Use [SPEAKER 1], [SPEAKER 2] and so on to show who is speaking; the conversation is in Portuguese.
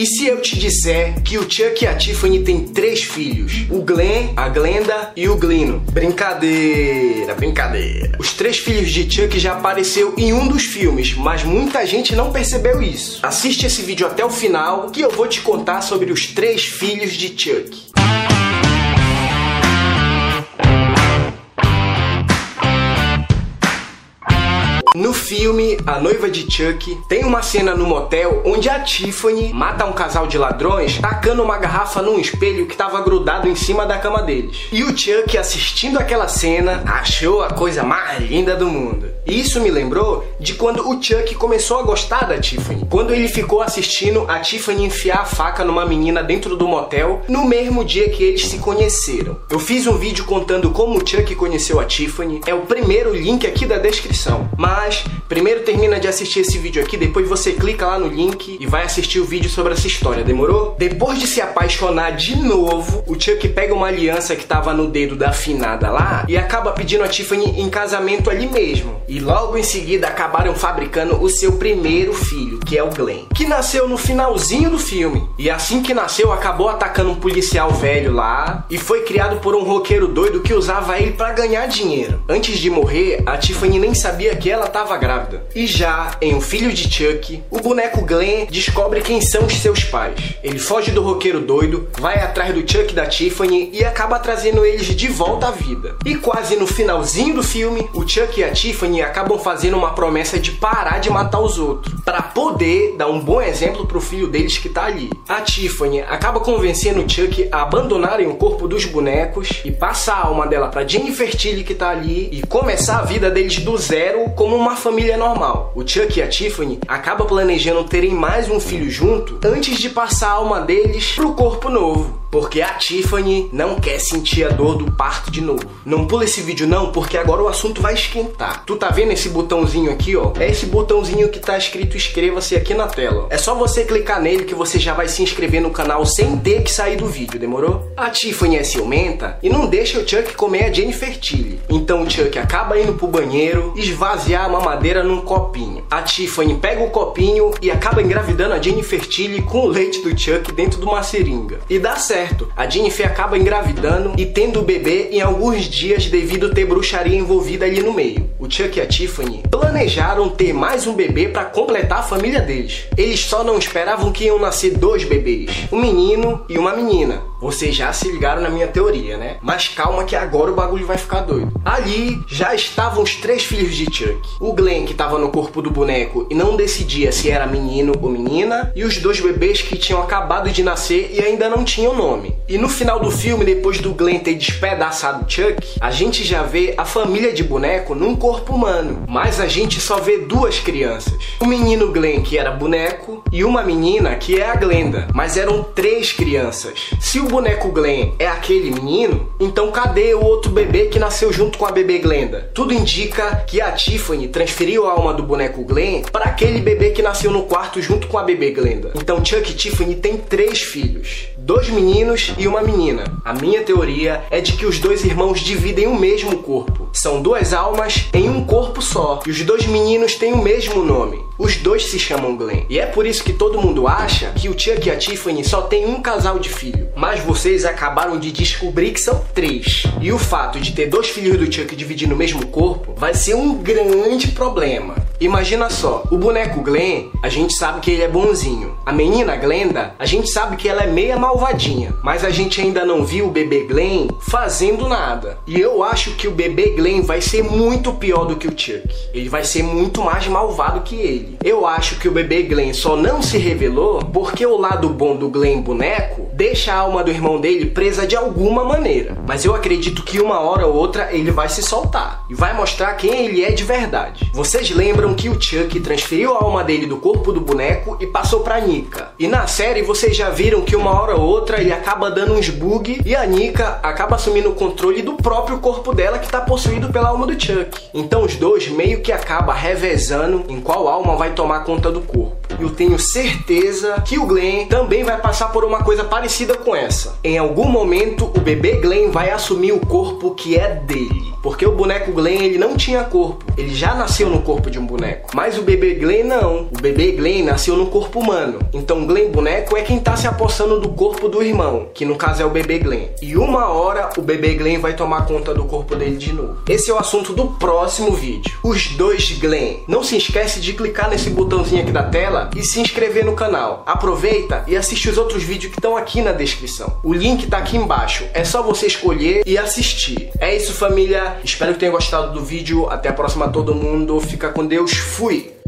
[SPEAKER 1] E se eu te disser que o Chuck e a Tiffany têm três filhos? O Glenn, a Glenda e o Glino. Brincadeira, brincadeira. Os três filhos de Chuck já apareceu em um dos filmes, mas muita gente não percebeu isso. Assiste esse vídeo até o final que eu vou te contar sobre os três filhos de Chuck. No filme A Noiva de Chuck, tem uma cena no motel onde a Tiffany mata um casal de ladrões tacando uma garrafa num espelho que estava grudado em cima da cama deles. E o Chuck, assistindo aquela cena, achou a coisa mais linda do mundo. E isso me lembrou de quando o Chuck começou a gostar da Tiffany. Quando ele ficou assistindo a Tiffany enfiar a faca numa menina dentro do motel no mesmo dia que eles se conheceram. Eu fiz um vídeo contando como o Chuck conheceu a Tiffany. É o primeiro link aqui da descrição. Mas primeiro termina de assistir esse vídeo aqui, depois você clica lá no link e vai assistir o vídeo sobre essa história, demorou? Depois de se apaixonar de novo, o Chuck pega uma aliança que tava no dedo da afinada lá e acaba pedindo a Tiffany em casamento ali mesmo. E logo em seguida acabaram fabricando o seu primeiro filho, que é o Glenn, que nasceu no finalzinho do filme. E assim que nasceu, acabou atacando um policial velho lá e foi criado por um roqueiro doido que usava ele para ganhar dinheiro. Antes de morrer, a Tiffany nem sabia que ela estava grávida. E já em O Filho de Chuck, o boneco Glenn descobre quem são os seus pais. Ele foge do roqueiro doido, vai atrás do Chuck da Tiffany e acaba trazendo eles de volta à vida. E quase no finalzinho do filme, o Chuck e a Tiffany acabam fazendo uma promessa de parar de matar os outros, para poder dar um bom exemplo pro filho deles que tá ali. A Tiffany acaba convencendo o Chuck a abandonarem o corpo dos bonecos e passar a alma dela para Jennifer Tilly que tá ali e começar a vida deles do zero como uma família normal. O Chuck e a Tiffany acabam planejando terem mais um filho junto antes de passar a alma deles pro corpo novo. Porque a Tiffany não quer sentir a dor do parto de novo. Não pula esse vídeo não, porque agora o assunto vai esquentar. Tu tá vendo esse botãozinho aqui, ó? É esse botãozinho que tá escrito inscreva-se aqui na tela. É só você clicar nele que você já vai se inscrever no canal sem ter que sair do vídeo, demorou? A Tiffany é ciumenta e não deixa o Chuck comer a Jennifer Tilly. Então o Chuck acaba indo pro banheiro, esvaziar a mamadeira num copinho. A Tiffany pega o copinho e acaba engravidando a Jennifer Tilly com o leite do Chuck dentro de uma seringa. E dá certo certo. A Jennifer acaba engravidando e tendo o bebê em alguns dias devido ter bruxaria envolvida ali no meio. O Chuck e a Tiffany planejaram ter mais um bebê para completar a família deles. Eles só não esperavam que iam nascer dois bebês, um menino e uma menina. Vocês já se ligaram na minha teoria, né? Mas calma que agora o bagulho vai ficar doido. Ali já estavam os três filhos de Chuck. O Glenn que estava no corpo do boneco e não decidia se era menino ou menina, e os dois bebês que tinham acabado de nascer e ainda não tinham nome. E no final do filme, depois do Glenn ter despedaçado Chuck, a gente já vê a família de boneco num corpo humano, mas a gente só vê duas crianças. O menino Glenn que era boneco e uma menina que é a Glenda, mas eram três crianças. Se o boneco Glenn é aquele menino, então cadê o outro bebê que nasceu junto com a bebê Glenda? Tudo indica que a Tiffany transferiu a alma do boneco Glenn para aquele bebê que nasceu no quarto junto com a bebê Glenda. Então Chuck e Tiffany têm três filhos, dois meninos e uma menina. A minha teoria é de que os dois irmãos dividem o mesmo corpo. São duas almas em um corpo só. E os dois meninos têm o mesmo nome. Os dois se chamam Glenn. E é por isso que todo mundo acha que o Chuck e a Tiffany só tem um casal de filho. Mas vocês acabaram de descobrir que são três. E o fato de ter dois filhos do Chuck dividindo o mesmo corpo vai ser um grande problema. Imagina só, o boneco Glenn, a gente sabe que ele é bonzinho. A menina Glenda, a gente sabe que ela é meia malvadinha. Mas a gente ainda não viu o bebê Glenn fazendo nada. E eu acho que o bebê Glenn vai ser muito pior do que o Chuck. Ele vai ser muito mais malvado que ele. Eu acho que o bebê Glenn só não se revelou porque o lado bom do Glenn boneco deixa a alma do irmão dele presa de alguma maneira. Mas eu acredito que uma hora ou outra ele vai se soltar e vai mostrar quem ele é de verdade. Vocês lembram que o Chuck transferiu a alma dele do corpo do boneco e passou pra Nika. E na série vocês já viram que uma hora ou outra ele acaba dando uns bug e a Nika acaba assumindo o controle do próprio corpo dela que tá possuído pela alma do Chuck. Então os dois meio que acaba revezando em qual alma vai tomar conta do corpo. Eu tenho certeza que o Glenn também vai passar por uma coisa parecida com essa. Em algum momento o bebê Glenn vai assumir o corpo que é dele. porque o boneco Glenn ele não tinha corpo, ele já nasceu no corpo de um boneco. Mas o bebê Glenn não, o bebê Glenn nasceu no corpo humano. Então Glenn boneco é quem tá se apossando do corpo do irmão, que no caso é o bebê Glenn. E uma hora o bebê Glenn vai tomar conta do corpo dele de novo. Esse é o assunto do próximo vídeo. Os dois Glenn. Não se esquece de clicar nesse botãozinho aqui da tela e se inscrever no canal. Aproveita e assiste os outros vídeos que estão aqui na descrição. O link tá aqui embaixo. É só você escolher e assistir. É isso, família. Espero que tenham gostado do vídeo. Até a próxima, todo mundo. Fica com Deus. Fui!